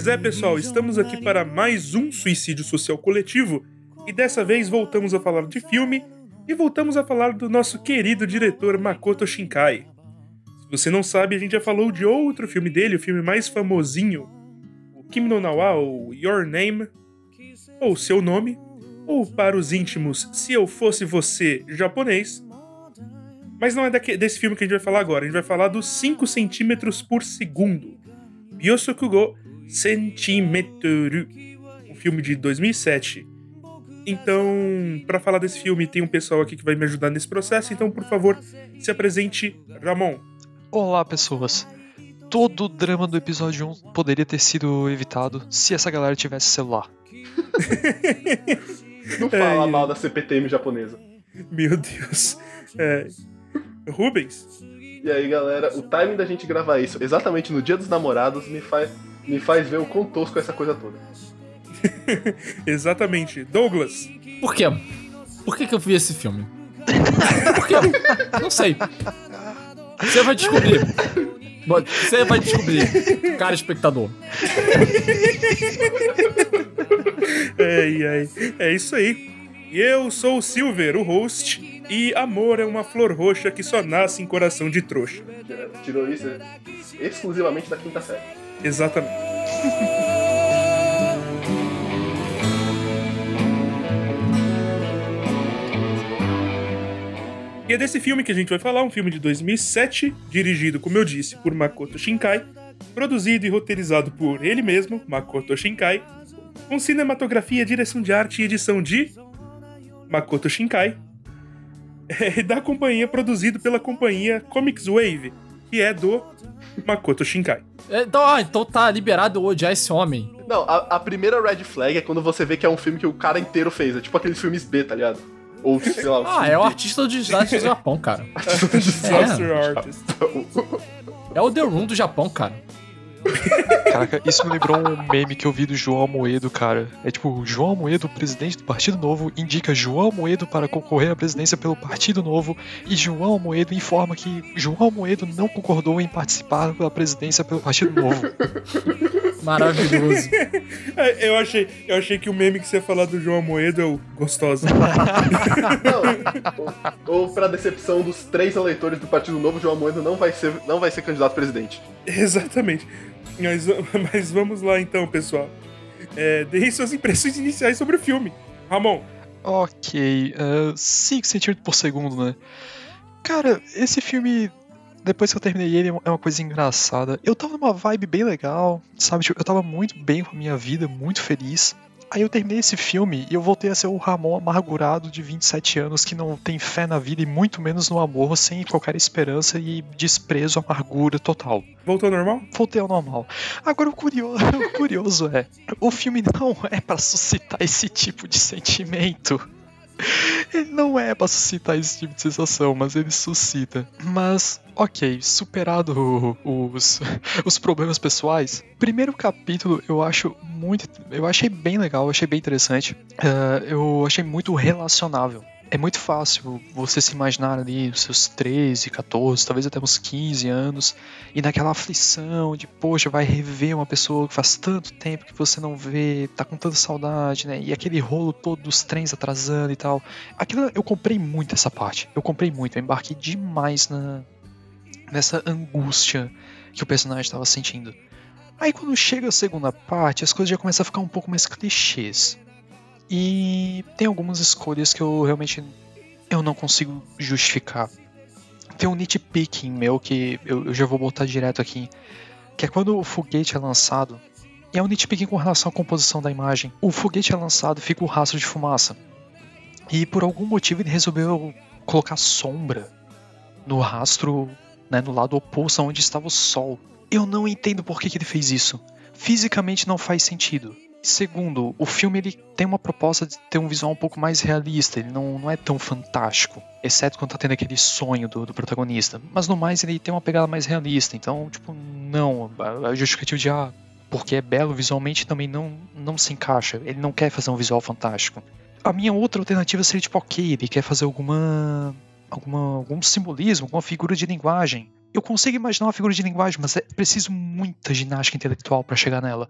Pois é, pessoal, estamos aqui para mais um suicídio social coletivo e dessa vez voltamos a falar de filme e voltamos a falar do nosso querido diretor Makoto Shinkai. Se você não sabe, a gente já falou de outro filme dele, o filme mais famosinho, o Kimi no Nawa, ou Your Name, ou Seu Nome, ou para os íntimos, Se Eu Fosse Você, japonês. Mas não é desse filme que a gente vai falar agora, a gente vai falar dos 5 centímetros por segundo. Byosokugo Centimetru, um filme de 2007. Então, para falar desse filme, tem um pessoal aqui que vai me ajudar nesse processo, então, por favor, se apresente, Ramon. Olá, pessoas. Todo o drama do episódio 1 poderia ter sido evitado se essa galera tivesse celular. Não fala é, mal da CPTM japonesa. Meu Deus. É, Rubens? E aí, galera, o timing da gente gravar isso exatamente no dia dos namorados me faz, me faz ver o quão tosco é essa coisa toda. exatamente. Douglas? Por quê? Por que, que eu vi esse filme? Por quê? Não sei. Você vai descobrir. Você vai descobrir, cara espectador. É, é isso aí. E eu sou o Silver, o host, e amor é uma flor roxa que só nasce em coração de trouxa. Tirou isso exclusivamente da quinta série. Exatamente. E é desse filme que a gente vai falar, um filme de 2007, dirigido, como eu disse, por Makoto Shinkai, produzido e roteirizado por ele mesmo, Makoto Shinkai, com cinematografia, direção de arte e edição de Makoto Shinkai, é, da companhia produzido pela companhia Comics Wave, que é do Makoto Shinkai. É, então, ah, então tá liberado odiar esse homem. Não, a, a, primeira red flag é quando você vê que é um filme que o cara inteiro fez. É tipo aqueles filmes B, tá ligado? Ou, sei lá. ah, é o artista do desastre do Japão, cara. É. Artist. É o The Room do Japão, cara. Caraca, isso me lembrou um meme que eu vi do João Amoedo, cara. É tipo, João Amoedo, presidente do Partido Novo, indica João Amoedo para concorrer à presidência pelo Partido Novo e João Amoedo informa que João Amoedo não concordou em participar pela presidência pelo Partido Novo. Maravilhoso. É, eu achei, eu achei que o meme que você ia falar do João Amoedo é o gostoso. ou, ou pra decepção dos três eleitores do Partido Novo, João Amoedo não vai ser, não vai ser candidato a presidente. Exatamente. Mas, mas vamos lá então, pessoal. É, Deem suas impressões iniciais sobre o filme. Ramon. Ok, 5 uh, centímetros por segundo, né? Cara, esse filme, depois que eu terminei ele, é uma coisa engraçada. Eu tava numa vibe bem legal, sabe? Tipo, eu tava muito bem com a minha vida, muito feliz. Aí eu terminei esse filme e eu voltei a ser o Ramon amargurado de 27 anos que não tem fé na vida e muito menos no amor, sem qualquer esperança e desprezo, amargura total. Voltou ao normal? Voltei ao normal. Agora o curioso, o curioso é, o filme não é para suscitar esse tipo de sentimento. Ele não é pra suscitar esse tipo de sensação, mas ele suscita. Mas, ok, superado os, os problemas pessoais, primeiro capítulo eu acho muito. Eu achei bem legal, achei bem interessante. Uh, eu achei muito relacionável é muito fácil você se imaginar ali os seus 13, 14, talvez até uns 15 anos, e naquela aflição de, poxa, vai rever uma pessoa que faz tanto tempo que você não vê, tá com tanta saudade, né? E aquele rolo todo dos trens atrasando e tal. Aquilo eu comprei muito essa parte. Eu comprei muito, eu embarquei demais na nessa angústia que o personagem estava sentindo. Aí quando chega a segunda parte, as coisas já começam a ficar um pouco mais clichês. E tem algumas escolhas que eu realmente eu não consigo justificar. Tem um nitpicking meu que eu, eu já vou botar direto aqui, que é quando o foguete é lançado. E é um nitpicking com relação à composição da imagem. O foguete é lançado, fica o rastro de fumaça. E por algum motivo ele resolveu colocar sombra no rastro, né, no lado oposto onde estava o sol. Eu não entendo por que, que ele fez isso. Fisicamente não faz sentido. Segundo, o filme ele tem uma proposta de ter um visual um pouco mais realista, ele não, não é tão fantástico, exceto quando tá tendo aquele sonho do, do protagonista. Mas no mais ele tem uma pegada mais realista, então, tipo, não, a justificativa de ah, porque é belo visualmente também não, não se encaixa, ele não quer fazer um visual fantástico. A minha outra alternativa seria tipo, ok, ele quer fazer alguma, alguma algum simbolismo, alguma figura de linguagem eu consigo imaginar uma figura de linguagem, mas é preciso muita ginástica intelectual para chegar nela.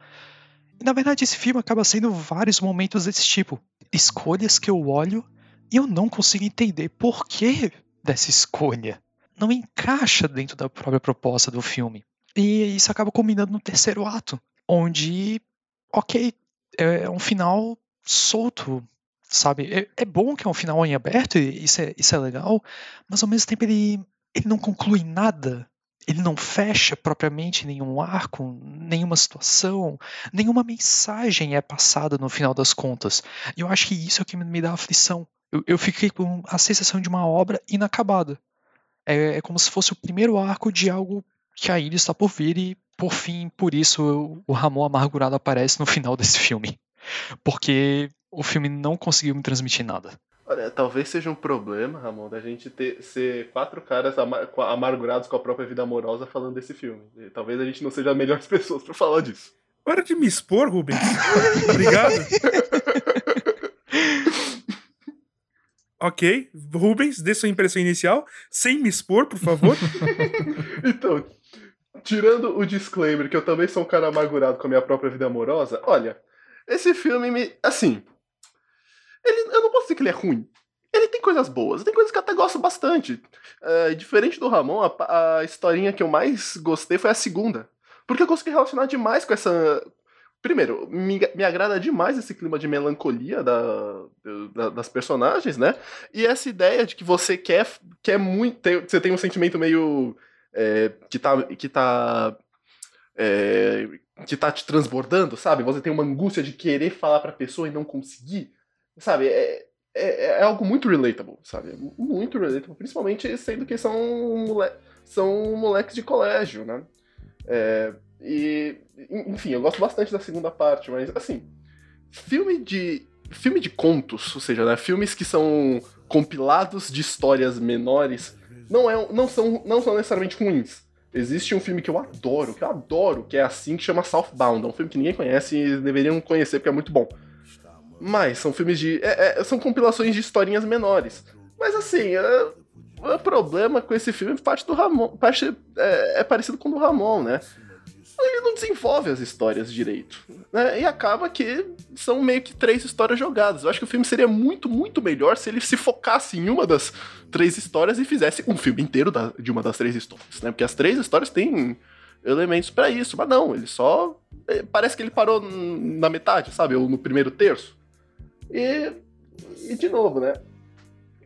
Na verdade esse filme acaba sendo vários momentos desse tipo. Escolhas que eu olho e eu não consigo entender por que dessa escolha. Não encaixa dentro da própria proposta do filme. E isso acaba culminando no terceiro ato, onde, ok, é um final solto, sabe? É, é bom que é um final em aberto, e isso é, isso é legal, mas ao mesmo tempo ele, ele não conclui nada. Ele não fecha propriamente nenhum arco, nenhuma situação, nenhuma mensagem é passada no final das contas. E eu acho que isso é o que me dá aflição. Eu, eu fiquei com a sensação de uma obra inacabada. É, é como se fosse o primeiro arco de algo que ainda está por vir e, por fim, por isso o Ramon amargurado aparece no final desse filme. Porque o filme não conseguiu me transmitir nada. Olha, talvez seja um problema, Ramon, da gente ter, ser quatro caras amargurados com a própria vida amorosa falando desse filme. E talvez a gente não seja as melhores pessoas para falar disso. Para de me expor, Rubens. Obrigado. ok, Rubens, dê sua impressão inicial, sem me expor, por favor. então, tirando o disclaimer que eu também sou um cara amargurado com a minha própria vida amorosa, olha, esse filme me. Assim. Ele, eu não posso dizer que ele é ruim. Ele tem coisas boas, tem coisas que eu até gosto bastante. Uh, diferente do Ramon, a, a historinha que eu mais gostei foi a segunda. Porque eu consegui relacionar demais com essa. Primeiro, me, me agrada demais esse clima de melancolia da, da, das personagens, né? E essa ideia de que você quer, quer muito. Tem, você tem um sentimento meio. É, que tá. Que tá é, que tá te transbordando, sabe? Você tem uma angústia de querer falar pra pessoa e não conseguir, sabe? É, é, é algo muito relatable, sabe? Muito relatable, principalmente sendo que são, mole são moleques de colégio, né? É, e, enfim, eu gosto bastante da segunda parte, mas, assim, filme de, filme de contos, ou seja, né, filmes que são compilados de histórias menores, não, é, não, são, não são necessariamente ruins Existe um filme que eu adoro, que eu adoro, que é assim, que chama Southbound. É um filme que ninguém conhece e deveriam conhecer porque é muito bom. Mas são filmes de. É, é, são compilações de historinhas menores. Mas assim, é, o problema com esse filme parte do Ramon. Parte, é, é parecido com o do Ramon, né? ele não desenvolve as histórias direito. Né? E acaba que são meio que três histórias jogadas. Eu acho que o filme seria muito, muito melhor se ele se focasse em uma das três histórias e fizesse um filme inteiro da, de uma das três histórias. Né? Porque as três histórias têm elementos para isso. Mas não, ele só. É, parece que ele parou na metade, sabe? Ou no primeiro terço. E, e de novo, né?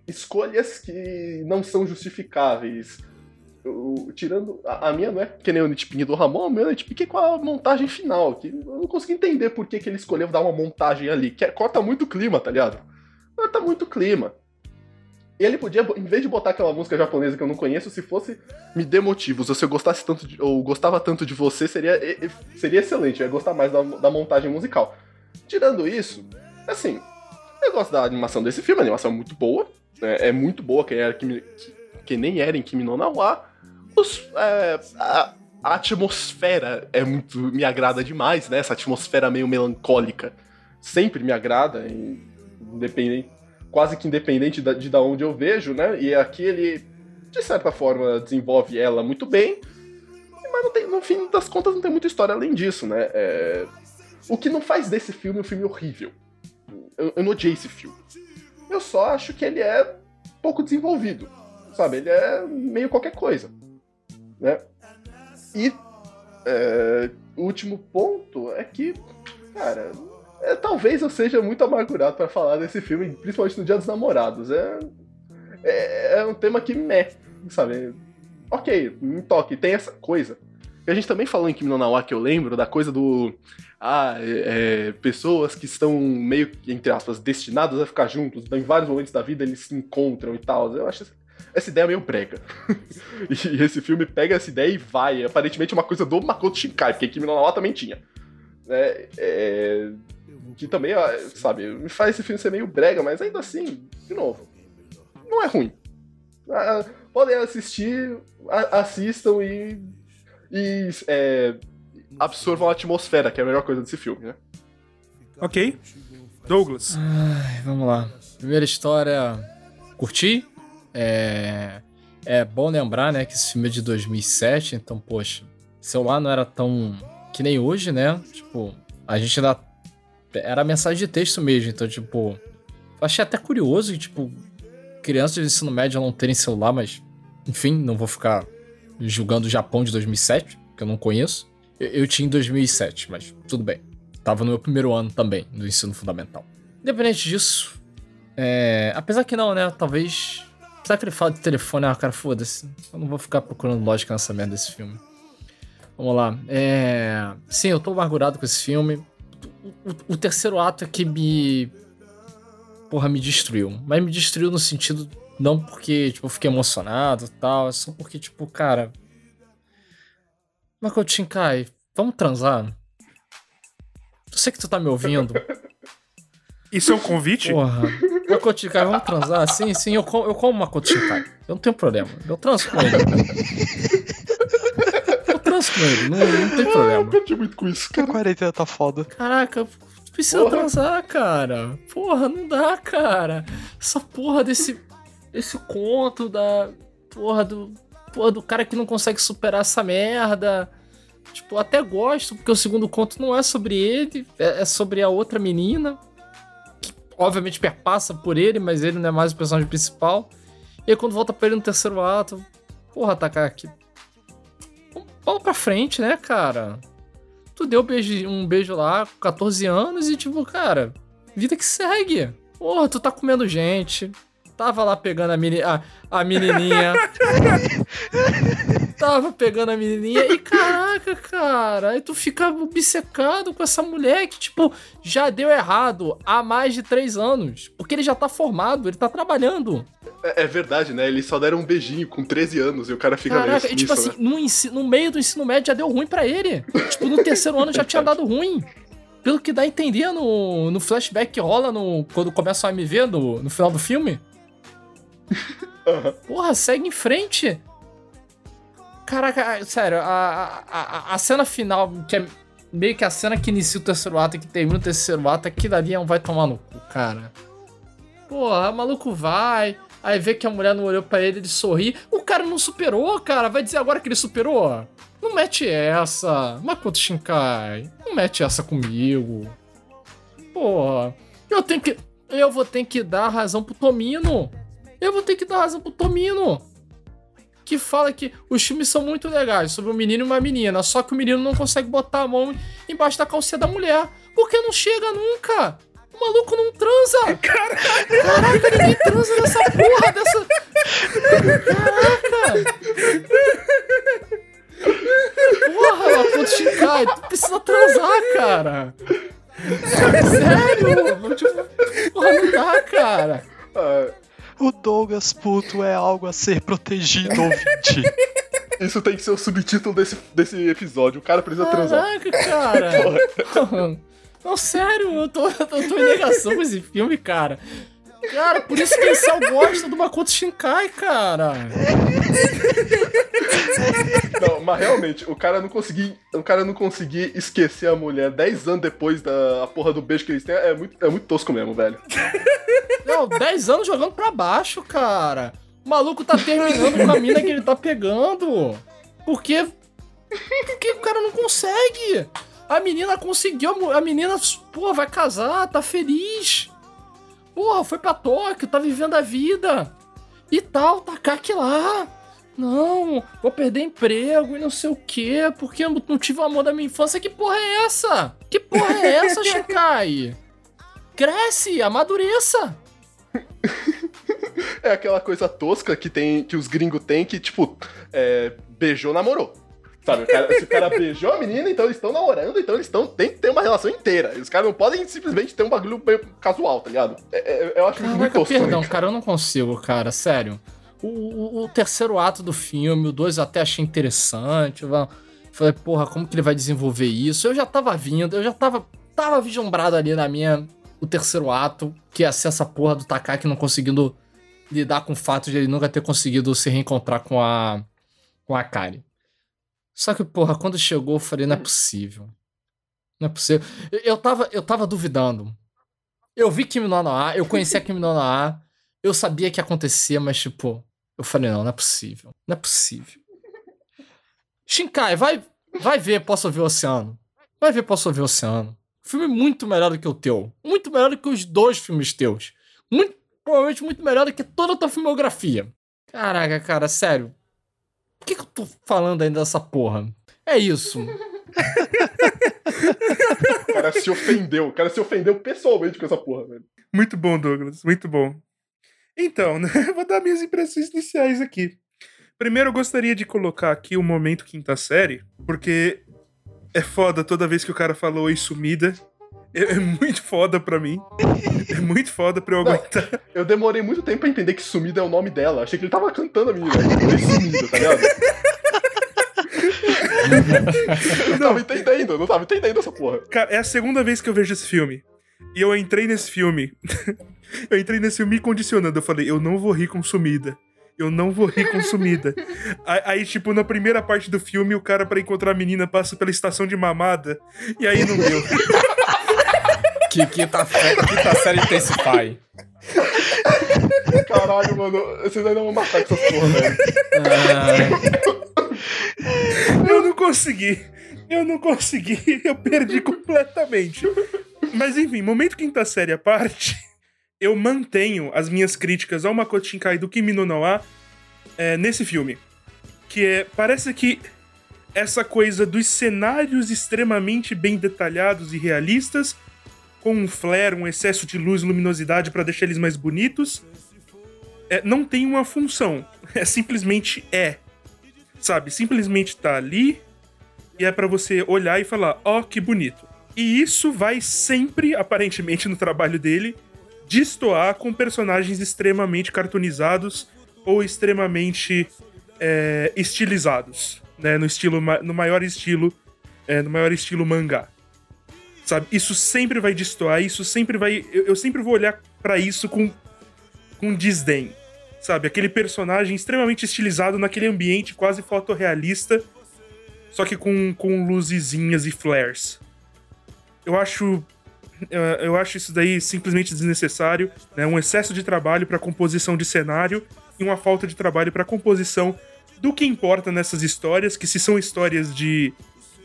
Escolhas que não são justificáveis eu, tirando. A, a, minha não é que nem o nitpicking do Ramon, a minha é nitpicking com a montagem final. Que eu não consegui entender por que, que ele escolheu dar uma montagem ali. Que é, corta muito o clima, tá ligado? Corta muito o clima. Ele podia, em vez de botar aquela música japonesa que eu não conheço, se fosse Me Dê Motivos, ou se eu gostasse tanto de, ou gostava tanto de você, seria, seria excelente. Eu ia gostar mais da, da montagem musical. Tirando isso, assim, eu gosto da animação desse filme, a animação é muito boa. É, é muito boa, que, era, que, nem era em Kimi no Nawa. Os, é, a, a, atmosfera é muito. me agrada demais, né? Essa atmosfera meio melancólica. Sempre me agrada, independente, quase que independente de, de da onde eu vejo, né? E aqui ele, de certa forma, desenvolve ela muito bem. Mas tem, no fim das contas não tem muita história além disso, né? É, o que não faz desse filme um filme horrível. Eu, eu não odiei esse filme. Eu só acho que ele é pouco desenvolvido. Sabe? Ele é meio qualquer coisa né? E é, o último ponto é que, cara, é, talvez eu seja muito amargurado para falar desse filme, principalmente no Dia dos Namorados. É, é, é um tema que me, sabe? Ok, me toque, tem essa coisa. E a gente também falou em Kimi no Nawa, que eu lembro, da coisa do. Ah, é, é, pessoas que estão meio, entre aspas, destinadas a ficar juntos, em vários momentos da vida eles se encontram e tal. Eu acho essa ideia é meio brega. e esse filme pega essa ideia e vai. É aparentemente uma coisa do Makoto Shinkai, porque Kimi no Nawa também tinha. É, é, que também, sabe, me faz esse filme ser meio brega, mas ainda assim, de novo, não é ruim. Ah, podem assistir, assistam e, e é, absorvam a atmosfera, que é a melhor coisa desse filme, né? Ok. Douglas. Ai, vamos lá. Primeira história, curti. É... É bom lembrar, né, que esse filme é de 2007, então, poxa, celular não era tão que nem hoje, né? Tipo, a gente ainda era mensagem de texto mesmo, então, tipo, achei até curioso que, tipo, crianças de ensino médio não terem celular, mas, enfim, não vou ficar julgando o Japão de 2007, que eu não conheço. Eu, eu tinha em 2007, mas tudo bem. Tava no meu primeiro ano também, do ensino fundamental. Independente disso, é, apesar que não, né? Talvez. Apesar que ele fala de telefone, ah, cara, foda-se. Eu não vou ficar procurando lógica nessa merda desse filme. Vamos lá. É... Sim, eu tô amargurado com esse filme. O, o, o terceiro ato é que me. Porra, me destruiu. Mas me destruiu no sentido. Não porque, tipo, eu fiquei emocionado e tal. É só porque, tipo, cara. Makoto Shinkai, vamos transar? Eu sei que tu tá me ouvindo. Isso é um convite? Porra. Makoto Shinkai, vamos transar? Sim, sim, eu, como, eu como Makoto Shinkai. Eu não tenho problema. Eu transo com ele. Eu transo com ele, não, não tem Eu problema. perdi muito com isso, A cara. quarentena tá foda. Caraca, precisa Porra. transar, cara. Porra, não dá, cara. Essa porra desse. Esse conto da. Porra do. Porra do cara que não consegue superar essa merda. Tipo, até gosto, porque o segundo conto não é sobre ele, é, é sobre a outra menina. Que obviamente perpassa por ele, mas ele não é mais o personagem principal. E aí quando volta pra ele no terceiro ato. Porra, Takaki. Vamos pra frente, né, cara? Tu deu beijo- um beijo lá com 14 anos e, tipo, cara, vida que segue. Porra, tu tá comendo gente. Tava lá pegando a, meni, a, a menininha. Tava pegando a menininha e caraca, cara. Aí tu fica obcecado com essa mulher que, tipo, já deu errado há mais de três anos. Porque ele já tá formado, ele tá trabalhando. É, é verdade, né? Eles só deram um beijinho com 13 anos e o cara fica Caraca, meio e tipo nisso, assim, né? no, ensi- no meio do ensino médio já deu ruim pra ele. tipo, no terceiro ano já tinha dado ruim. Pelo que dá a entender no, no flashback que rola no, quando começa o AMV no, no final do filme. Aham. Porra, segue em frente. Caraca, sério, a, a, a, cena final, que é meio que a cena que inicia o terceiro ato e que termina o terceiro ato, aquilo ali é um vai tomar no cu, cara. Porra, o maluco vai, aí vê que a mulher não olhou pra ele, ele sorri. O cara não superou, cara. Vai dizer agora que ele superou? Não mete essa. Makoto Shinkai, não mete essa comigo. Porra, eu tenho que. Eu vou ter que dar razão pro Tomino. Eu vou ter que dar razão pro Tomino. Que fala que os filmes são muito legais sobre um menino e uma menina, só que o menino não consegue botar a mão embaixo da calcinha da mulher. Porque não chega nunca. O maluco não transa. Caraca, ninguém transa nessa porra dessa. Caraca. Porra, Makoto Shinkai, tu precisa transar, cara. Sério? Tipo, porra, não dá, cara. O Douglas puto é algo a ser protegido, ouvinte. isso tem que ser o subtítulo desse, desse episódio. O cara precisa transar. Caraca, cara. Não, sério, eu tô, eu tô em negação com esse filme, cara. Cara, por isso que o Sal gosta do Makoto Shinkai, cara. Não, mas realmente, o cara não conseguir, o cara não conseguir esquecer a mulher 10 anos depois da porra do beijo que eles têm é muito, é muito tosco mesmo, velho. Não, 10 anos jogando pra baixo, cara. O maluco tá terminando com a mina que ele tá pegando. Por quê? Porque o cara não consegue. A menina conseguiu, a menina, pô, vai casar, tá feliz. Porra, foi pra Tóquio, tá vivendo a vida. E tal, Takaki lá. Não, vou perder emprego e não sei o quê, porque eu não tive o amor da minha infância. Que porra é essa? Que porra é essa, Shikai? Cresce, amadureça. É aquela coisa tosca que tem que os gringos têm que, tipo, é, beijou, namorou. Sabe, o cara- se o cara beijou a menina, então eles estão namorando, então eles estão tem que ter uma relação inteira. Os caras não podem simplesmente ter um bagulho casual, tá ligado? É- é- eu acho muito Caraca, tosco. perdão, cara, eu não consigo, cara, sério. O, o- terceiro ato do filme, o dois eu até achei interessante. Eu falei, porra, como que ele vai desenvolver isso? Eu já tava vindo, eu já tava, tava vislumbrado ali na minha. O terceiro ato, que ia ser essa porra do Takaki não conseguindo lidar com o fato de ele nunca ter conseguido se reencontrar com a. com a Kari. Só que, porra, quando chegou, eu falei, não é possível. Não é possível. Eu, tava, eu tava duvidando. Eu vi Kimi no A, eu conhecia Kimi no A, eu sabia que ia acontecer, mas tipo, Eu falei, não, não é possível. Não é possível. Shinkai, vai, vai ver Posso Ouvir o Oceano. Vai ver Posso Ouvir o Oceano. Filme muito melhor do que o teu. Muito melhor do que os dois filmes teus. Muito, provavelmente muito melhor do que toda a tua filmografia. Caraca, cara, sério. Por que, que eu tô falando ainda dessa porra? É isso. o cara se ofendeu. O cara se ofendeu pessoalmente com essa porra, velho. Muito bom, Douglas. Muito bom. Então, né? Vou dar minhas impressões iniciais aqui. Primeiro, eu gostaria de colocar aqui o momento quinta série, porque é foda toda vez que o cara falou oi sumida. É, é muito foda pra mim. É muito foda pra eu Não, aguentar. Eu demorei muito tempo pra entender que sumida é o nome dela. Achei que ele tava cantando a menina. Oi sumida, tá ligado? não tava entendendo, não tava entendendo essa porra. Cara, é a segunda vez que eu vejo esse filme. E eu entrei nesse filme. Eu entrei nesse filme me condicionando. Eu falei, eu não vou rir com sumida eu não vou rir consumida. aí, aí, tipo, na primeira parte do filme, o cara, para encontrar a menina, passa pela estação de mamada. E aí não deu. que quinta, quinta série Intensify. Caralho, mano, vocês ainda vão matar essa porra, velho. Ah. Eu não consegui. Eu não consegui. Eu perdi completamente. Mas enfim, momento quinta série à parte eu mantenho as minhas críticas ao Makoto Shinkai do Kimi no Nawa é, nesse filme. Que é, parece que essa coisa dos cenários extremamente bem detalhados e realistas, com um flare, um excesso de luz e luminosidade para deixar eles mais bonitos, é, não tem uma função. É simplesmente é. Sabe? Simplesmente tá ali e é para você olhar e falar: ó, oh, que bonito. E isso vai sempre, aparentemente, no trabalho dele, destoar com personagens extremamente cartoonizados ou extremamente é, estilizados, né? No estilo, no maior estilo, é, no maior estilo mangá. Sabe? Isso sempre vai destoar, isso sempre vai, eu, eu sempre vou olhar para isso com com desdém. Sabe? Aquele personagem extremamente estilizado naquele ambiente quase fotorrealista, só que com, com luzezinhas e flares. Eu acho eu acho isso daí simplesmente desnecessário, né? Um excesso de trabalho para composição de cenário e uma falta de trabalho para composição do que importa nessas histórias, que se são histórias de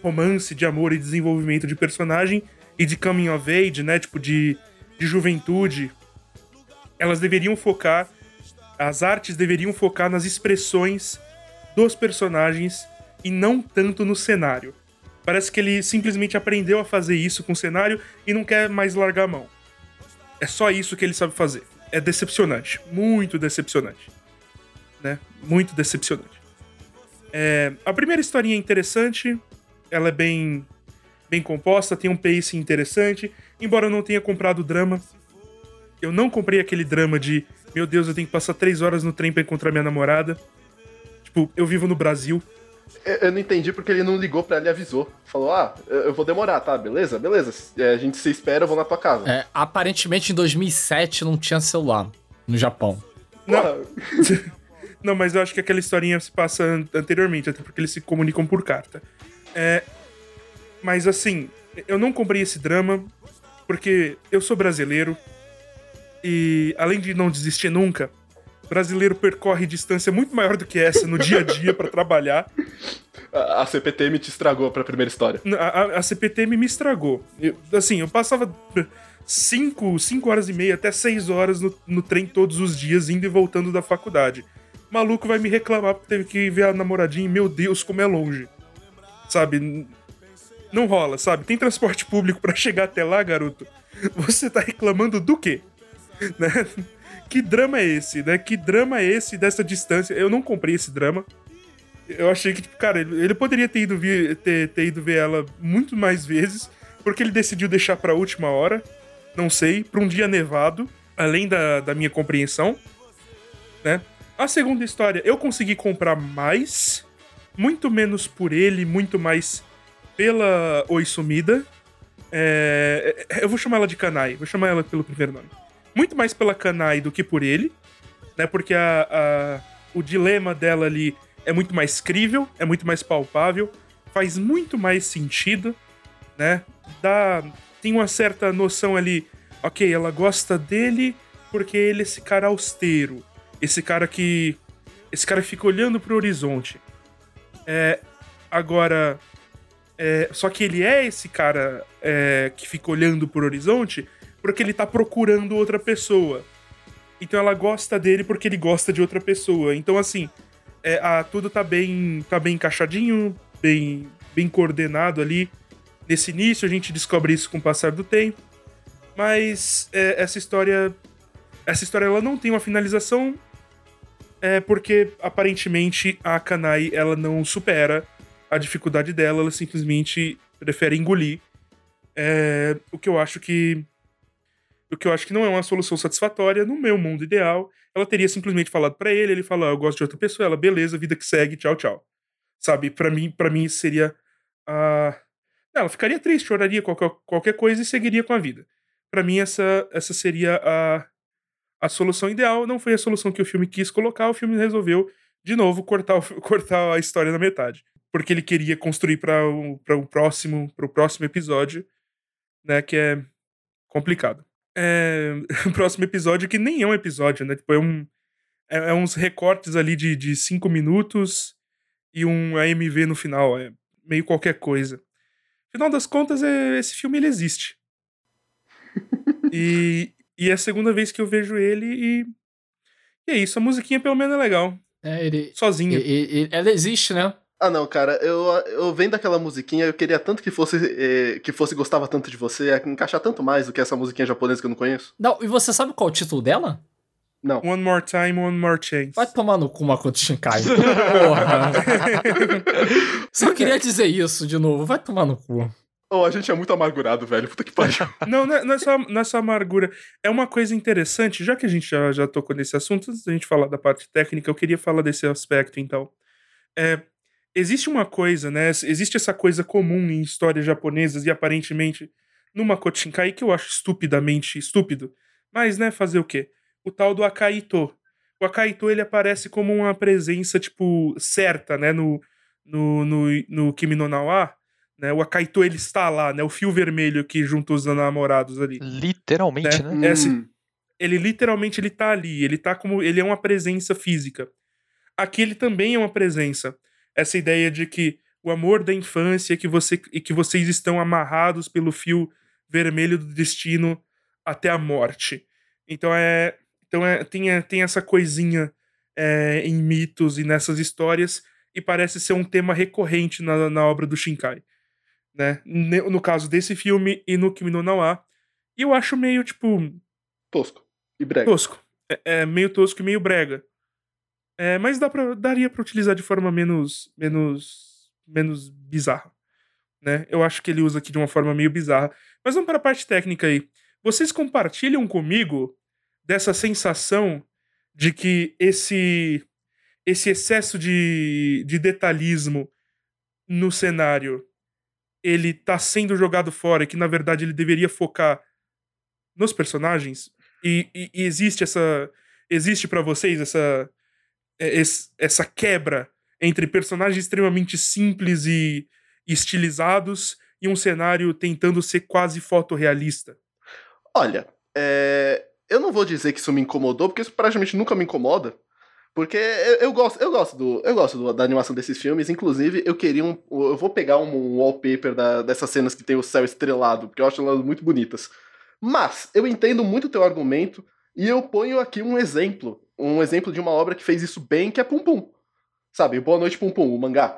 romance, de amor e desenvolvimento de personagem e de coming of age, né? Tipo de, de juventude, elas deveriam focar, as artes deveriam focar nas expressões dos personagens e não tanto no cenário. Parece que ele simplesmente aprendeu a fazer isso com o cenário e não quer mais largar a mão. É só isso que ele sabe fazer. É decepcionante. Muito decepcionante. Né? Muito decepcionante. É, a primeira historinha é interessante. Ela é bem, bem composta, tem um pace interessante. Embora eu não tenha comprado drama. Eu não comprei aquele drama de meu Deus, eu tenho que passar três horas no trem pra encontrar minha namorada. Tipo, eu vivo no Brasil. Eu não entendi porque ele não ligou pra ela e avisou. Falou, ah, eu vou demorar, tá? Beleza? Beleza. É, a gente se espera, eu vou na tua casa. É, aparentemente em 2007 não tinha celular no Japão. Não. não, mas eu acho que aquela historinha se passa anteriormente, até porque eles se comunicam por carta. É, mas assim, eu não comprei esse drama porque eu sou brasileiro e além de não desistir nunca, brasileiro percorre distância muito maior do que essa no dia a dia para trabalhar. A, a CPTM te estragou pra primeira história. A, a, a CPTM me estragou. Eu, assim, eu passava 5, 5 horas e meia até 6 horas no, no trem todos os dias, indo e voltando da faculdade. maluco vai me reclamar porque teve que ver a namoradinha e, meu Deus, como é longe. Sabe? Não rola, sabe? Tem transporte público para chegar até lá, garoto. Você tá reclamando do quê? Né? Que drama é esse, né? Que drama é esse dessa distância? Eu não comprei esse drama. Eu achei que, tipo, cara, ele poderia ter ido, ver, ter, ter ido ver ela muito mais vezes, porque ele decidiu deixar pra última hora, não sei, pra um dia nevado, além da, da minha compreensão, né? A segunda história, eu consegui comprar mais, muito menos por ele, muito mais pela Oi Sumida. É, eu vou chamar ela de Kanai, vou chamar ela pelo primeiro nome muito mais pela Kanai do que por ele, né? Porque a, a, o dilema dela ali é muito mais crível, é muito mais palpável, faz muito mais sentido, né? Dá, tem uma certa noção ali, ok, ela gosta dele porque ele é esse cara austero, esse cara que esse cara fica olhando pro horizonte. É, agora, é, só que ele é esse cara é, que fica olhando pro horizonte porque ele tá procurando outra pessoa. Então ela gosta dele porque ele gosta de outra pessoa. Então, assim, é, a, tudo tá bem, tá bem encaixadinho, bem, bem coordenado ali. Nesse início, a gente descobre isso com o passar do tempo. Mas é, essa história. Essa história ela não tem uma finalização. É porque aparentemente a Kanai ela não supera a dificuldade dela, ela simplesmente prefere engolir. É, o que eu acho que o que eu acho que não é uma solução satisfatória no meu mundo ideal. Ela teria simplesmente falado para ele, ele fala, ah, eu gosto de outra pessoa, ela, beleza, vida que segue, tchau, tchau. Sabe, para mim, para mim seria a uh... ela ficaria triste, choraria qualquer, qualquer coisa e seguiria com a vida. Para mim essa essa seria a a solução ideal, não foi a solução que o filme quis colocar, o filme resolveu de novo cortar, cortar a história na metade, porque ele queria construir para o, para o próximo, para o próximo episódio, né, que é complicado é, o próximo episódio, que nem é um episódio, né? Tipo, é, um, é, é, uns recortes ali de, de cinco minutos e um AMV no final. É meio qualquer coisa. Final das contas, é, esse filme ele existe. e, e é a segunda vez que eu vejo ele e. E é isso, a musiquinha pelo menos é legal. É, ele. Sozinha. ela existe, né? Ah, não, cara, eu, eu vendo aquela musiquinha, eu queria tanto que fosse eh, que fosse Gostava Tanto de Você, encaixar tanto mais do que essa musiquinha japonesa que eu não conheço. Não, e você sabe qual é o título dela? Não. One More Time, One More Chance. Vai tomar no cu Makoto Shinkai. Porra. Só queria dizer isso de novo. Vai tomar no cu. Oh, a gente é muito amargurado, velho. Puta que pariu. não, não é, não é, só, não é só amargura. É uma coisa interessante, já que a gente já, já tocou nesse assunto, antes da gente falar da parte técnica, eu queria falar desse aspecto, então. É, existe uma coisa, né? Existe essa coisa comum em histórias japonesas e aparentemente no Makoto Shinkai que eu acho estupidamente estúpido. Mas, né, fazer o quê? O tal do Akaito. O Akaito, ele aparece como uma presença, tipo, certa, né, no, no, no, no Kimi no Nawa, né? O Akaito, ele está lá, né? O fio vermelho que junta os namorados ali. Literalmente, né? né? É assim, ele literalmente ele tá ali, ele tá como ele é uma presença física. Aqui ele também é uma presença essa ideia de que o amor da infância que você e que vocês estão amarrados pelo fio vermelho do destino até a morte. Então é, então é, tem, é, tem essa coisinha é, em mitos e nessas histórias e parece ser um tema recorrente na, na obra do Shinkai, né? No caso desse filme e no Kimi no Nawa. E eu acho meio tipo tosco e brega. Tosco. É, é meio tosco e meio brega. É, mas dá pra, daria para utilizar de forma menos, menos, menos bizarra. Né? Eu acho que ele usa aqui de uma forma meio bizarra. Mas vamos para a parte técnica aí. Vocês compartilham comigo dessa sensação de que esse esse excesso de, de detalhismo no cenário ele tá sendo jogado fora e que na verdade ele deveria focar nos personagens e, e, e existe essa existe para vocês essa é, essa quebra entre personagens extremamente simples e estilizados e um cenário tentando ser quase fotorrealista? Olha, é... eu não vou dizer que isso me incomodou, porque isso praticamente nunca me incomoda. Porque eu, eu, gosto, eu gosto, do, eu gosto do, da animação desses filmes. Inclusive, eu queria um. Eu vou pegar um wallpaper da, dessas cenas que tem o céu estrelado, porque eu acho elas muito bonitas. Mas eu entendo muito o teu argumento e eu ponho aqui um exemplo um exemplo de uma obra que fez isso bem, que é Pum Pum. Sabe? Boa Noite Pum Pum, o mangá.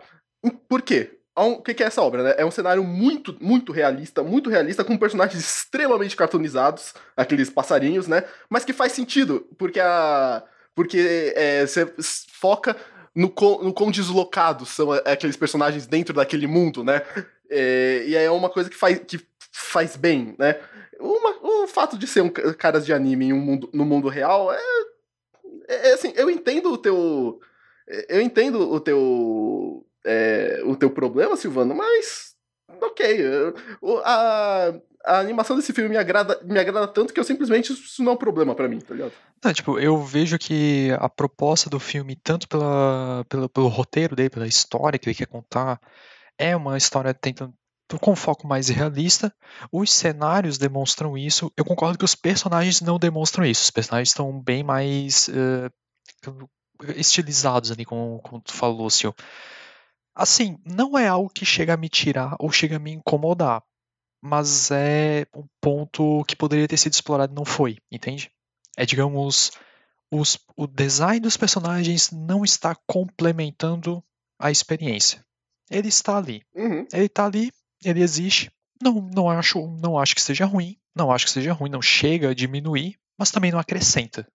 Por quê? O que é essa obra, né? É um cenário muito, muito realista, muito realista, com personagens extremamente cartoonizados, aqueles passarinhos, né? Mas que faz sentido, porque a. Porque é, você foca no quão, no quão deslocados são aqueles personagens dentro daquele mundo, né? É, e é uma coisa que faz, que faz bem, né? Uma, o fato de ser um caras de anime em um mundo, no mundo real é é, é, assim, eu entendo o teu. É, eu entendo o teu. É, o teu problema, Silvano, mas. Ok. A, a animação desse filme me agrada, me agrada tanto que eu simplesmente. Isso não é um problema para mim, tá ligado? Não, tipo, eu vejo que a proposta do filme, tanto pela, pelo, pelo roteiro dele, pela história que ele quer contar, é uma história tentando com um foco mais realista. Os cenários demonstram isso. Eu concordo que os personagens não demonstram isso. Os personagens estão bem mais. Uh, estilizados ali, como, como tu falou, Lúcio. Assim, não é algo que chega a me tirar ou chega a me incomodar. Mas é um ponto que poderia ter sido explorado e não foi, entende? É, digamos, os, o design dos personagens não está complementando a experiência. Ele está ali. Uhum. Ele está ali, ele existe. Não, não acho, não acho que seja ruim. Não acho que seja ruim, não chega a diminuir, mas também não acrescenta.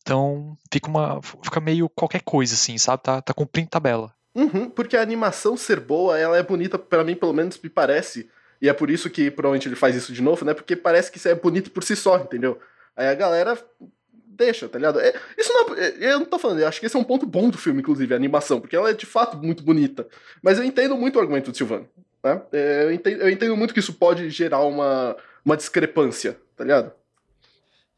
Então fica uma, fica meio qualquer coisa assim, sabe? Tá, tá cumprindo tabela. Uhum, porque a animação ser boa, ela é bonita, para mim, pelo menos, me parece. E é por isso que provavelmente ele faz isso de novo, né? Porque parece que isso é bonito por si só, entendeu? Aí a galera deixa, tá ligado? É, isso não, é, eu não tô falando, eu acho que esse é um ponto bom do filme, inclusive, a animação, porque ela é de fato muito bonita. Mas eu entendo muito o argumento do Silvano. Né? É, eu, entendo, eu entendo muito que isso pode gerar uma, uma discrepância, tá ligado?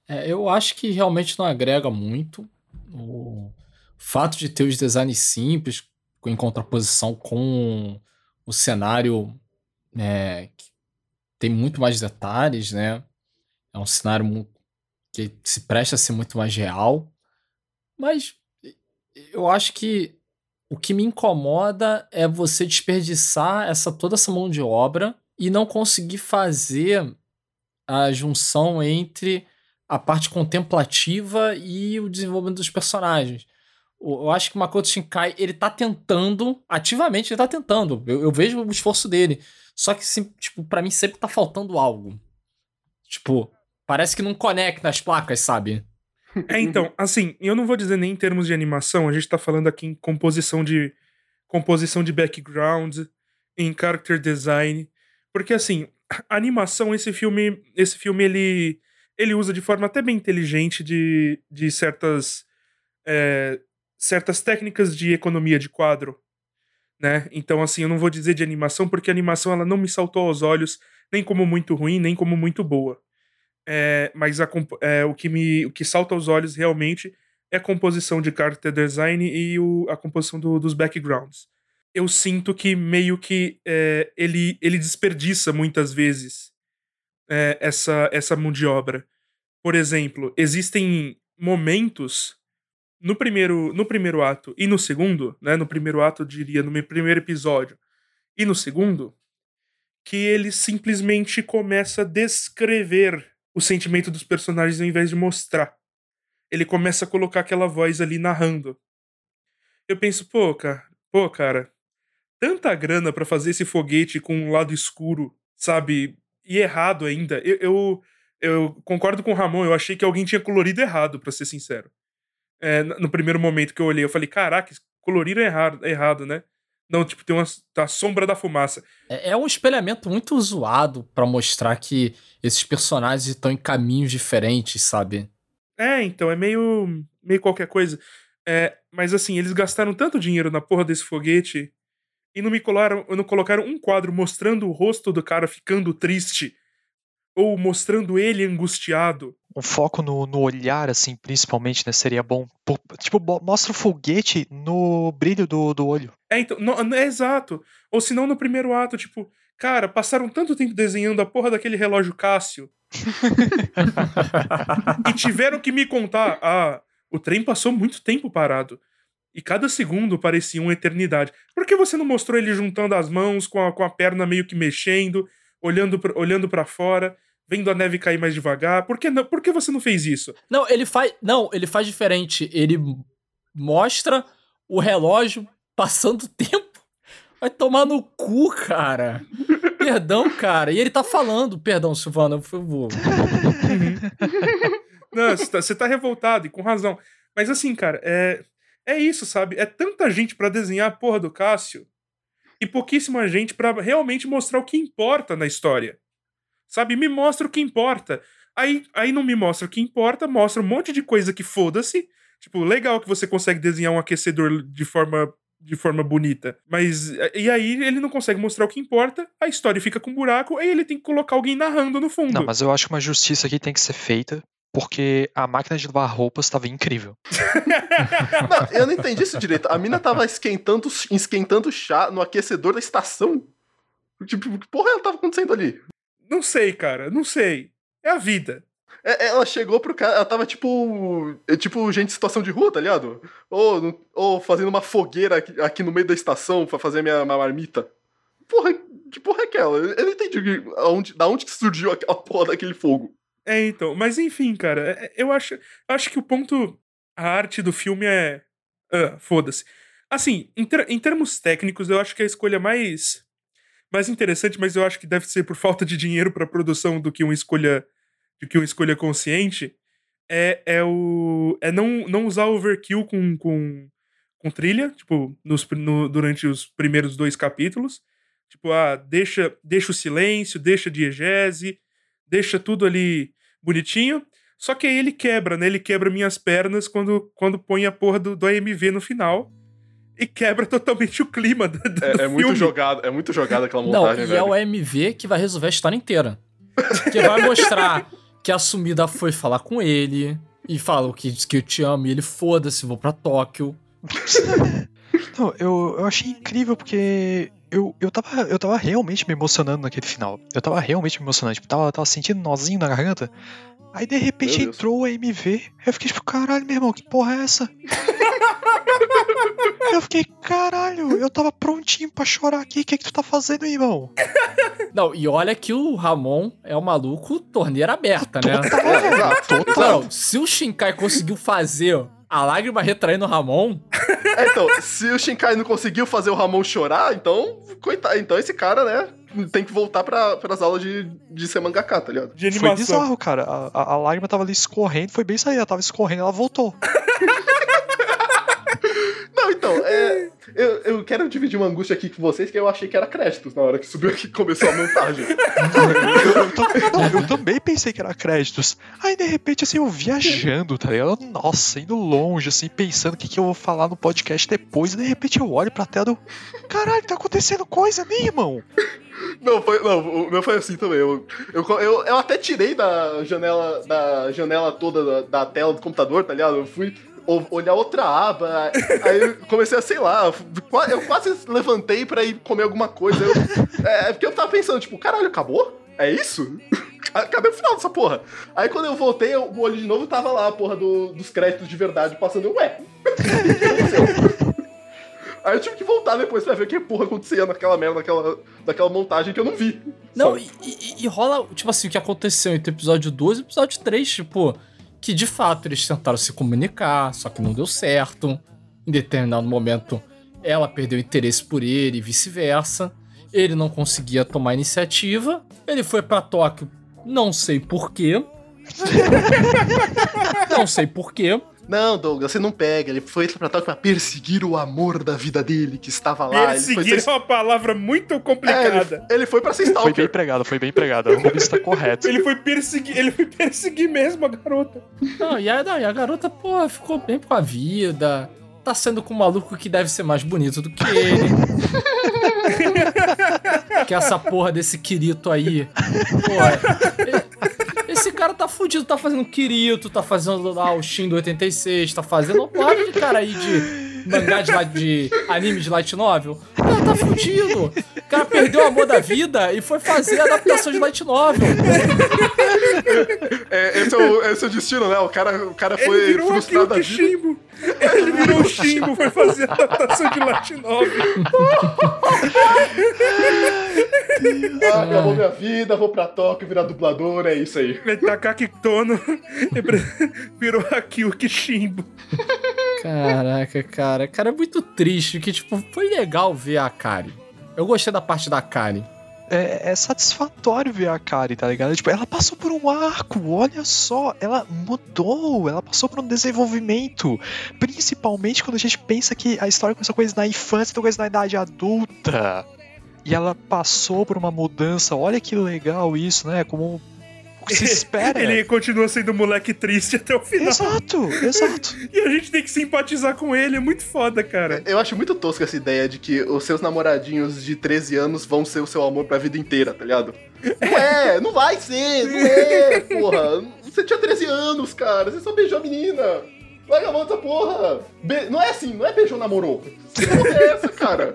É, eu acho que realmente não agrega muito. O fato de ter os designs simples, em contraposição com o cenário é, que tem muito mais detalhes, né? É um cenário que se presta a ser muito mais real. Mas eu acho que o que me incomoda é você desperdiçar essa toda essa mão de obra e não conseguir fazer a junção entre a parte contemplativa e o desenvolvimento dos personagens. Eu acho que o Makoto Shinkai, ele tá tentando, ativamente ele tá tentando. Eu, eu vejo o esforço dele. Só que, tipo, pra mim sempre tá faltando algo. Tipo, parece que não conecta as placas, sabe? É, então, assim, eu não vou dizer nem em termos de animação, a gente tá falando aqui em composição de composição de background, em character design, porque assim, a animação esse filme, esse filme ele ele usa de forma até bem inteligente de, de certas é, certas técnicas de economia de quadro, né? Então, assim, eu não vou dizer de animação, porque a animação ela não me saltou aos olhos nem como muito ruim, nem como muito boa. É, mas a, é, o, que me, o que salta aos olhos realmente é a composição de character design e o, a composição do, dos backgrounds. Eu sinto que meio que é, ele, ele desperdiça muitas vezes é, essa, essa mão de obra. Por exemplo, existem momentos no primeiro, no primeiro ato e no segundo, né? No primeiro ato, eu diria, no primeiro episódio e no segundo, que ele simplesmente começa a descrever o sentimento dos personagens ao invés de mostrar. Ele começa a colocar aquela voz ali narrando. Eu penso, pô, cara, pô, cara, tanta grana para fazer esse foguete com um lado escuro, sabe? E errado ainda. Eu, eu, eu concordo com o Ramon, eu achei que alguém tinha colorido errado, para ser sincero é, no primeiro momento que eu olhei, eu falei, caraca, coloriram errado, errado, né? Não, tipo, tem uma tá a sombra da fumaça. É, é um espelhamento muito zoado para mostrar que esses personagens estão em caminhos diferentes, sabe? É, então, é meio, meio qualquer coisa. É, mas assim, eles gastaram tanto dinheiro na porra desse foguete e não me colocaram, não colocaram um quadro mostrando o rosto do cara ficando triste ou mostrando ele angustiado. Um foco no, no olhar, assim, principalmente, né? Seria bom. tipo, mostra o foguete no brilho do, do olho. É, então, não, é exato. Ou se não, no primeiro ato, tipo, cara, passaram tanto tempo desenhando a porra daquele relógio Cássio. e tiveram que me contar, ah, o trem passou muito tempo parado. E cada segundo parecia uma eternidade. Por que você não mostrou ele juntando as mãos, com a, com a perna meio que mexendo, olhando pra, olhando para fora, vendo a neve cair mais devagar. Por que, não, por que você não fez isso? Não, ele faz. Não, ele faz diferente. Ele mostra o relógio passando tempo. Vai tomar no cu, cara. perdão, cara. E ele tá falando, perdão, Silvana, por favor. não, você tá, você tá revoltado e com razão. Mas assim, cara, é, é isso, sabe? É tanta gente para desenhar a porra do Cássio e pouquíssima gente para realmente mostrar o que importa na história. Sabe? Me mostra o que importa. Aí, aí não me mostra o que importa, mostra um monte de coisa que foda-se. Tipo, legal que você consegue desenhar um aquecedor de forma de forma bonita. Mas e aí ele não consegue mostrar o que importa, a história fica com um buraco, aí ele tem que colocar alguém narrando no fundo. Não, mas eu acho que uma justiça aqui tem que ser feita. Porque a máquina de lavar roupas estava incrível. não, eu não entendi isso direito. A mina tava esquentando, esquentando chá no aquecedor da estação. Tipo, que porra ela tava acontecendo ali? Não sei, cara, não sei. É a vida. É, Ela chegou pro cara, ela tava tipo. é, Tipo, gente em situação de rua, tá ligado? Ou, ou fazendo uma fogueira aqui, aqui no meio da estação pra fazer minha, minha marmita. Porra, que porra é aquela? Eu não entendi aonde, da onde que surgiu aquela porra daquele fogo. É, então. Mas enfim, cara, é- eu acho, acho que o ponto. A arte do filme é. Ah, foda-se. Assim, em, ter- em termos técnicos, eu acho que a escolha mais. Mais interessante, mas eu acho que deve ser por falta de dinheiro pra produção do que uma escolha. Do que uma escolha consciente. É, é o. É não, não usar overkill com, com, com trilha, tipo, nos, no- durante os primeiros dois capítulos. Tipo, ah, deixa, deixa o silêncio, deixa diegese, deixa tudo ali bonitinho. Só que aí ele quebra, né? Ele quebra minhas pernas quando, quando põe a porra do, do AMV no final. E quebra totalmente o clima do, do É, é muito jogado, é muito jogado aquela Não, montagem, e velho. é o AMV que vai resolver a história inteira. Que vai mostrar que a sumida foi falar com ele e falou que, que eu te amo e ele foda-se, vou pra Tóquio. Não, eu, eu achei incrível porque eu, eu, tava, eu tava realmente me emocionando naquele final. Eu tava realmente me emocionando. Tipo, tava, tava sentindo nozinho na garganta. Aí de repente entrou o AMV. Aí eu fiquei tipo, caralho, meu irmão, que porra é essa? eu fiquei, caralho, eu tava prontinho pra chorar aqui. O que, que tu tá fazendo, irmão? Não, e olha que o Ramon é o maluco torneira aberta, né? É, exato. Total. Não, se o Shinkai conseguiu fazer a lágrima retraindo o Ramon, É, então, se o Shinkai não conseguiu fazer o Ramon chorar, então, coitado, então esse cara, né, tem que voltar pra, pras aulas de, de ser mangaka, tá ligado? De Foi animação. bizarro, cara. A, a, a lágrima tava ali escorrendo, foi bem isso aí. Ela tava escorrendo, ela voltou. Não, então, é, eu, eu quero dividir uma angústia aqui com vocês, que eu achei que era créditos na hora que subiu aqui e começou a montagem. eu, eu não, eu também pensei que era créditos. Aí de repente, assim, eu viajando, tá ligado? Nossa, indo longe, assim, pensando o que, que eu vou falar no podcast depois. E de repente eu olho pra tela do. Caralho, tá acontecendo coisa ali, irmão. Não, foi, não, o meu foi assim também. Eu, eu, eu, eu até tirei da janela, da janela toda da, da tela do computador, tá ligado? Eu fui olhar outra aba, aí eu comecei a, sei lá, eu quase levantei pra ir comer alguma coisa. Eu- é, é porque eu tava pensando, tipo, caralho, acabou? É isso? Ca- Cadê o final dessa porra? Aí quando eu voltei, eu olhei de novo tava lá a porra do- dos créditos de verdade passando. Eu, Ué, o que aconteceu? Aí eu tive que voltar depois pra ver o que porra acontecia naquela merda, naquela, naquela montagem que eu não vi. Não, e, e- e rola, tipo assim, o que aconteceu entre o episódio 2 e o episódio 3, tipo, que de fato eles tentaram se comunicar, só que não deu certo. Em determinado momento, ela perdeu interesse por ele e vice-versa. Ele não conseguia tomar iniciativa. Ele foi pra Tóquio, não sei porquê. não sei porquê. Não, Douglas, você não pega. Ele foi pra Tóquio pra perseguir o amor da vida dele, que estava lá. Ele foi, Perseguir é uma palavra muito É, complicada. ele, ele foi pra ser Foi bem stalker. empregado, foi bem empregado. O Rubens tá correto. Ele foi perseguir, ele foi perseguir mesmo a garota. Não, e a, não, e a garota, pô, ficou bem com a vida. Tá sendo com um maluco que deve ser mais bonito do que ele. que essa porra desse Kirito aí. Pô, e- esse cara tá fudido, tá fazendo Kirito, tá fazendo lá o Shin do 86, tá fazendo uma de cara aí de mangá de, de anime de light novel. O cara tá fudido. O cara perdeu o amor da vida e foi fazer a adaptação de light novel. É, esse, é o, esse é o destino, né? O cara, o cara Ele foi virou aqui frustrado o da vida. Kishimbo. Ele virou o Shimbo, foi fazer a adaptação de Light Novel. Ah, acabou minha vida, vou pra Tóquio virar dublador, é isso aí. Takaki Tono virou aqui o Kishimbo. Caraca, cara. Cara, é muito triste, que, tipo, foi legal ver a Kari. Eu gostei da parte da Kari. É, é satisfatório ver a Kari, tá ligado? Tipo, ela passou por um arco, olha só, ela mudou, ela passou por um desenvolvimento. Principalmente quando a gente pensa que a história começou com eles na infância, depois na idade adulta. E ela passou por uma mudança, olha que legal isso, né? Como se espera. Ele continua sendo um moleque triste até o final. Exato, exato. E a gente tem que simpatizar com ele, é muito foda, cara. Eu acho muito tosca essa ideia de que os seus namoradinhos de 13 anos vão ser o seu amor pra vida inteira, tá ligado? Não é, não vai ser, não é, porra. Você tinha 13 anos, cara, você só beijou a menina. Larga a mão dessa porra. Be- não é assim, não é beijou, namorou. Que porra é essa, cara?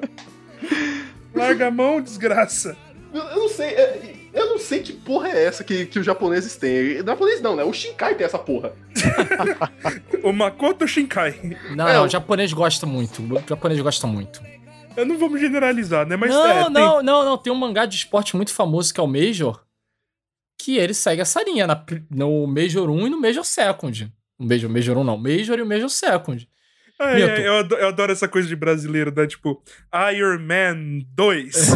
Larga a mão, desgraça. Eu, eu não sei. é, Eu não sei que porra é essa que, que os japoneses têm. O japonês não, né? O Shinkai tem essa porra. o Makoto Shinkai. Não, É, não, o- o japonês gosta muito. O japonês gosta muito. Eu não vamos generalizar, né? Mas não, é, tem- não, não, não. Tem um mangá de esporte muito famoso que é o Major. Que ele segue essa linha na no Major 1 e no Major Second. O Major, Major 1 não, Major e o Major Second. É, Mito. eu, adoro, eu adoro essa coisa de brasileiro, né? Tipo, Iron Man 2.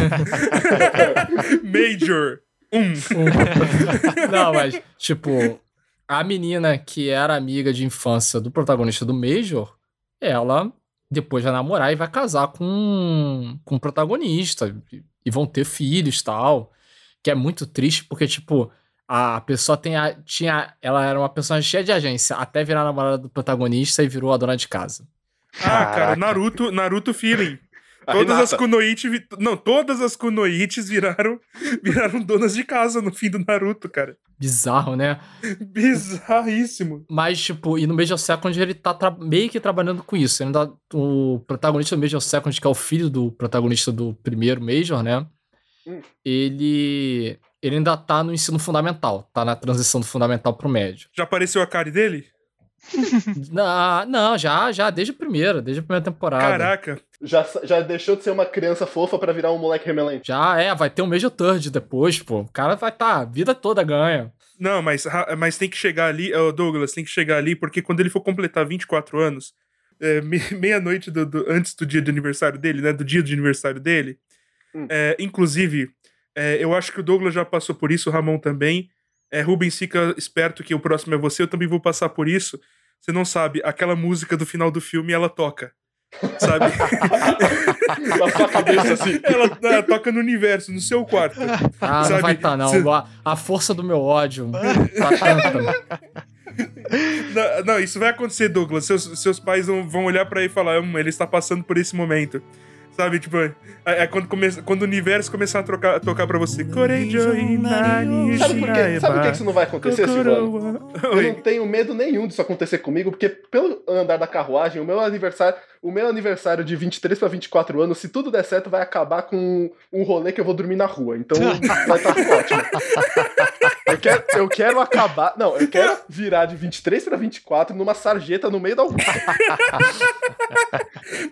Major 1. não, mas, tipo, a menina que era amiga de infância do protagonista do Major, ela depois vai namorar e vai casar com, com o protagonista. E- E vão ter filhos e tal. Que é muito triste, porque, tipo, a pessoa tem a, tinha. Ela era uma pessoa cheia de agência, até virar namorada do protagonista e virou a dona de casa. Ah, cara, Caraca. Naruto, Naruto feeling. A Todas Renata. as kunoichi, vi- não, todas as kunoichis viraram viraram donas de casa no fim do Naruto, cara. Bizarro, né? Bizarríssimo. Mas, tipo, e no Major Second ele tá tra- meio que trabalhando com isso. Ele ainda, o protagonista do Major Second, que é o filho do protagonista do primeiro Major, né? Hum. Ele. Ele ainda tá no ensino fundamental. Tá na transição do fundamental pro médio. Já apareceu a cara dele? não, não, já, já, desde o primeiro, desde a primeira temporada. Caraca. Já, já deixou de ser uma criança fofa pra virar um moleque remelente. Já é, vai ter um Major Third depois, pô. O cara vai tá, a vida toda ganha. Não, mas, mas tem que chegar ali, Douglas, tem que chegar ali, porque quando ele for completar 24 anos, é, me- meia-noite do- do- antes do dia de aniversário dele, né? Do dia de aniversário dele. Hum. é, inclusive, é, eu acho que o Douglas já passou por isso, o Ramon também. É, Rubens, fica esperto que o próximo é você, eu também vou passar por isso. Você não sabe, aquela música do final do filme, ela toca. Sabe? Na sua cabeça, assim. ela, ela toca no universo, no seu quarto. Ah, Sabe, não vai tá, não. cê- A, força do meu ódio tá tanta. Não, não, isso vai acontecer, Douglas. Seus, seus pais vão, vão olhar pra ele e falar: hum, ele está passando por esse momento. Sabe, tipo, é, é quando, começa, quando o universo começar a, trocar, a tocar pra você. Sabe por quê? Sabe por que isso não vai acontecer, Silvano? Eu não tenho medo nenhum disso acontecer comigo, porque pelo andar da carruagem, o meu aniversário, o meu aniversário de 23 pra 24 anos, se tudo der certo, vai acabar com um rolê que eu vou dormir na rua. Então vai estar ótimo. Eu quero, eu quero acabar. Não, eu quero virar de 23 pra 24 numa sarjeta no meio da Augusta.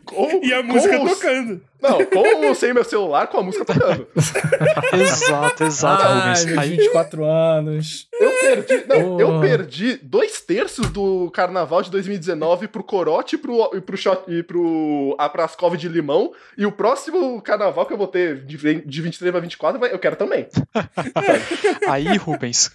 Com- E a com música os- tocando. Não, com ou sem meu celular, com a música tocando. Exato, exato, Ai, Rubens. meus Aí, 24 anos. Eu perdi. Não, eu Oh. perdi dois terços do carnaval de 2019 pro Corote e pro, e pro, shot, e pro a Prascov de Limão. E o próximo carnaval que eu vou ter de, ve- de 23 pra 24, vai- eu quero também. aí, Rubens,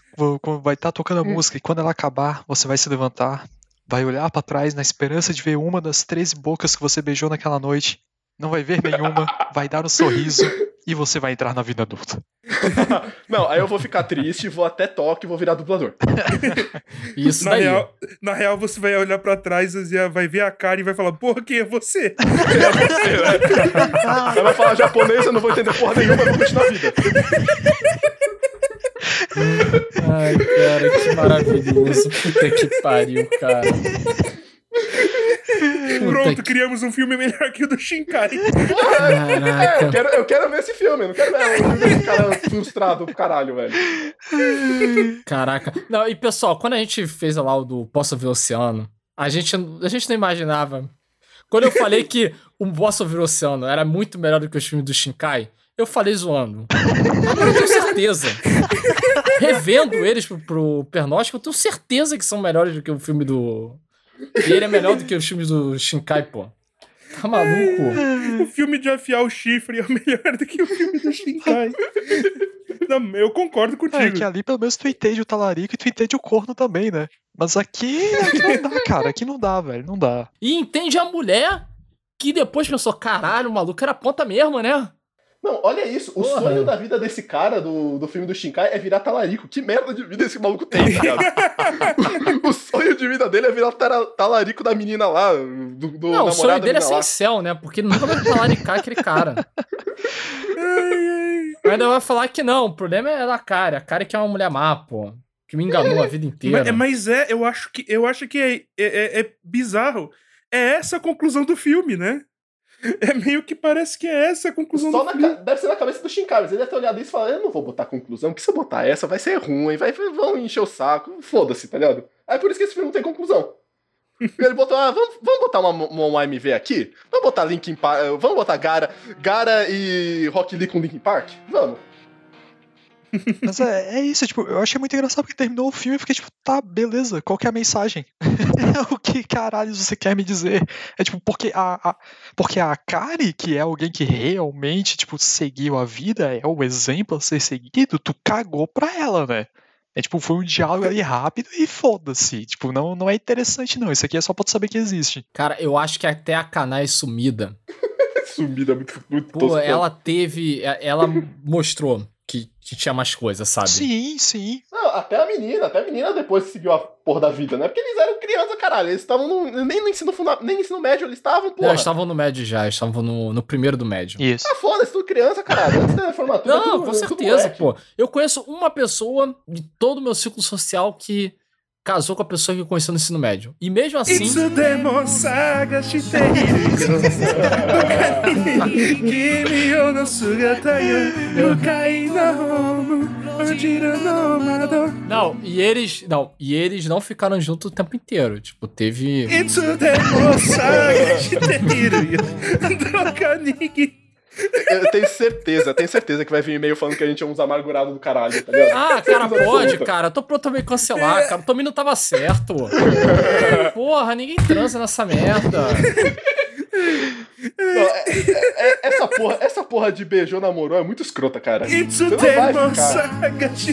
vai estar tocando a música e quando ela acabar, você vai se levantar, vai olhar pra trás na esperança de ver uma das 13 bocas que você beijou naquela noite. Não vai ver nenhuma, vai dar um sorriso e você vai entrar na vida adulta. Não, aí eu vou ficar triste, vou até toque e vou virar dublador. Isso Na daí. real, na real, você vai olhar pra trás e vai ver a cara e vai falar: Porra, quem é você? Aí vai falar japonês, eu não vou entender porra nenhuma, eu vou continuar a vida. Ai, cara, que maravilhoso. Puta que pariu, cara. Pronto, que... criamos um filme melhor que o do Shinkai. É, eu quero, eu quero ver esse filme, não quero ver um filme de cara frustrado pro caralho, velho. Caraca. Não, e pessoal, quando a gente fez lá o do Posso Ver o Oceano, a gente, a gente não imaginava. Quando eu falei que o Posso Ver o Oceano era muito melhor do que os filmes do Shinkai, eu falei zoando. Agora eu tenho certeza. Revendo eles pro, pro Pernóstico, eu tenho certeza que são melhores do que o filme do. E ele é melhor do que os filmes do Shinkai, pô. Tá maluco? O filme de afiar o chifre é melhor do que o filme do Shinkai. Não, eu concordo É, contigo. que ali pelo menos tu entende o talarico e tu entende o corno também, né? Mas aqui, aqui não dá, cara. Aqui não dá, velho. Não dá. E entende a mulher que depois pensou: caralho, o maluco era ponta mesmo, né? Não, olha isso. O Porra. sonho da vida desse cara do, do filme do Shinkai é virar talarico. Que merda de vida esse maluco tem, tá ligado? o sonho de vida dele é virar tara- talarico da menina lá, do, do Não, o sonho dele é sem céu, né? Porque nunca vai talaricar aquele cara. Ainda vai falar que não, o problema é da cara. A cara que é uma mulher má, pô. Que me enganou a vida inteira. Mas, mas é, eu acho que, eu acho que é, é, é- é bizarro. É essa a conclusão do filme, né? É meio que parece que é essa a conclusão Só do na, deve ser na cabeça do Shinkai, mas ele deve ter olhado isso e falado, eu não vou botar conclusão, porque se eu botar essa vai ser ruim, vai, vão encher o saco, foda-se, tá ligado? Aí por isso que esse filme não tem conclusão. E ele botou, ah, vamos, vamos botar uma, uma, uma AMV aqui? Vamos botar Linkin Park, vamos botar Gara, Gara e Rock Lee com Linkin Park? Vamos. Mas é, é isso, tipo, eu achei muito engraçado porque terminou o filme e fiquei tipo, tá, beleza, qual que é a mensagem? o que caralho você quer me dizer? É tipo, porque a, a- porque a Kari, que é alguém que realmente, tipo, seguiu a vida, é o exemplo a ser seguido, tu cagou pra ela, né? É tipo, foi um diálogo ali rápido e foda-se. Tipo, não, não é interessante não, isso aqui é só pra tu saber que existe. Cara, eu acho que até a Kanai sumida. Sumida, muito, muito Pô, ela teve. é, Ela mostrou que, tinha mais coisa, sabe? Sim, sim. Não, até a menina, até a menina depois seguiu a porra da vida, né? Porque eles eram crianças, caralho. Eles estavam no- nem no ensino funda, nem no ensino médio, eles estavam, Não, porra. eles estavam no médio já, eles estavam no, no primeiro do médio. Isso. Ah, foda-se, tudo criança, caralho. Antes da formatura. Não, tudo- com certeza, pô. Eu conheço uma pessoa de todo o meu ciclo social que casou com a pessoa que eu conheci no ensino médio. E mesmo assim. Não, e eles. Não, e eles não ficaram juntos o tempo inteiro. Tipo, teve. Eu tenho certeza, tenho certeza que vai vir e-mail falando que a gente é uns amargurados do caralho, tá ligado? Ah, cara, pode, cara. Eu tô pronto a me cancelar, cara. O Tommy não tava certo. Porra, ninguém transa nessa merda. Não, é- é- é- essa, porra, essa porra de beijou, namorou é muito escrota, cara. Você não vai ficar.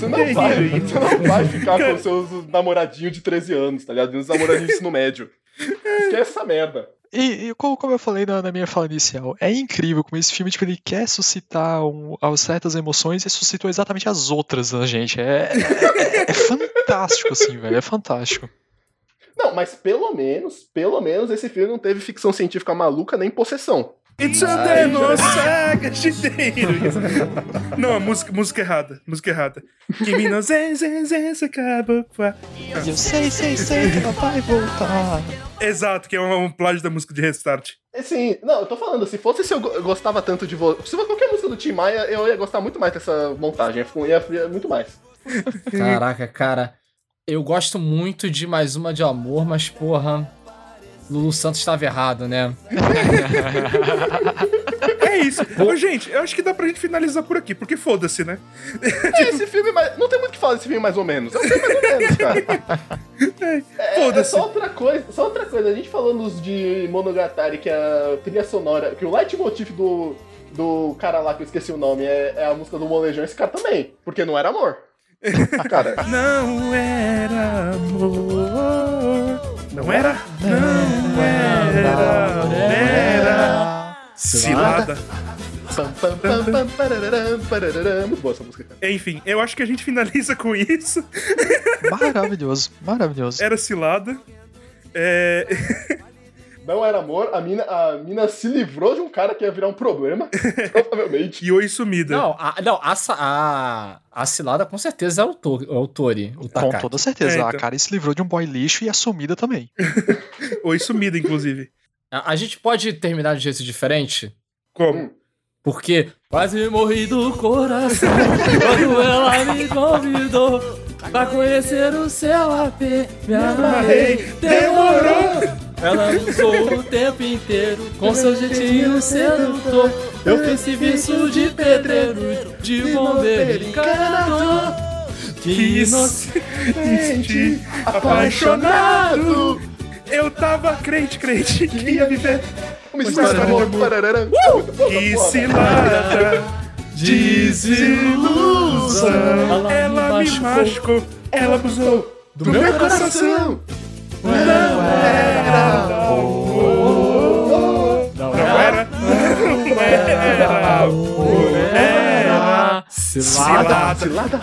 Você não vai, você não vai ficar com seus namoradinhos de 13 anos, tá ligado? Os namoradinhos de ensino médio. Esquece essa merda. E, e como, como eu falei na, na minha fala inicial, é incrível como esse filme tipo, ele quer suscitar um, as certas emoções e suscitou exatamente as outras na gente. É, é, é fantástico, assim, velho. É fantástico. Não, mas pelo menos, pelo menos esse filme não teve ficção científica maluca nem possessão. Itsudemo saga shite iru Não, a música, música errada Música errada Kimi no zen zen zen eu sei, sei, sei que ela vai voltar. Exato, que é um, um plágio da música de Restart. Assim, não, eu tô falando, se fosse se eu go- gostava tanto de você. Se fosse qualquer música do Tim Maia, eu ia gostar muito mais dessa montagem. Ia, ia muito mais. Caraca, cara. Eu gosto muito de mais uma de amor, mas porra. Lulu Santos estava errado, né? É isso. Ô, gente, eu acho que dá pra gente finalizar por aqui, porque foda-se, né? É, esse filme, mais- não tem muito o que falar desse filme mais ou menos. É um filme mais ou menos, cara. É, é Foda-se. só outra coisa, só outra coisa. A gente falou nos de Monogatari que a trilha sonora, que o leitmotiv do, do cara lá que eu esqueci o nome é, é a música do Molejão, esse cara também. Porque não era amor. cara, Não era amor. Não era? Não era. Era. Cilada. Muito boa essa música, cara. Enfim, eu acho que a gente finaliza com isso. Maravilhoso, maravilhoso. Era cilada. É. Não era amor, a mina, a mina se livrou de um cara que ia virar um problema, provavelmente. E oi sumida. Não, a, não, a, a, a cilada com certeza é o, to, é o Tori, o Com Takaki. toda certeza. É, A então. cara se livrou de um boy lixo e a sumida também. Oi sumida, inclusive. A, a gente pode terminar de jeito diferente? Como? Hum. Porque quase morri do coração quando ela me convidou pra conhecer o seu AP. Me amarrei, demorou. Ela usou o tempo inteiro com seu jeitinho sedutor. Eu fiz serviço de pedreiro, de bombeiro, encanador. Que inocente. Apaixonado. Eu tava crente, crente, que ia viver. Uma história de amor, parararam. Que cilada, desilusão. Ela me machucou, ela abusou Do meu coração. Era amor. Não Não era, não era amor. Era Cilada. cilada.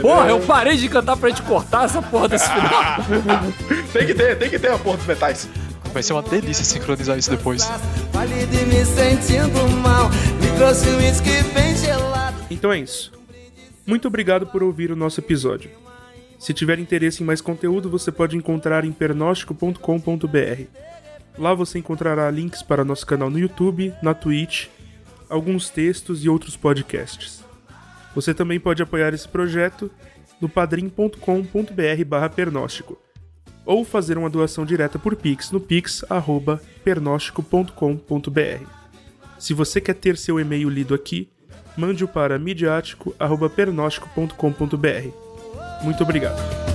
Porra, eu parei de cantar pra gente cortar essa porra desse final. Tem que ter, tem que ter a porra dos metais. Vai ser uma delícia sincronizar isso depois. Então é isso. Muito obrigado por ouvir o nosso episódio. Se tiver interesse em mais conteúdo, você pode encontrar em pernóstico.com.br. Lá você encontrará links para nosso canal no YouTube, na Twitch, alguns textos e outros podcasts. Você também pode apoiar esse projeto no padrim.com.br pernóstico ou fazer uma doação direta por Pix no pix@pernóstico.com.br. Se você quer ter seu e-mail lido aqui, mande-o para midiático@pernóstico.com.br. Muito obrigado.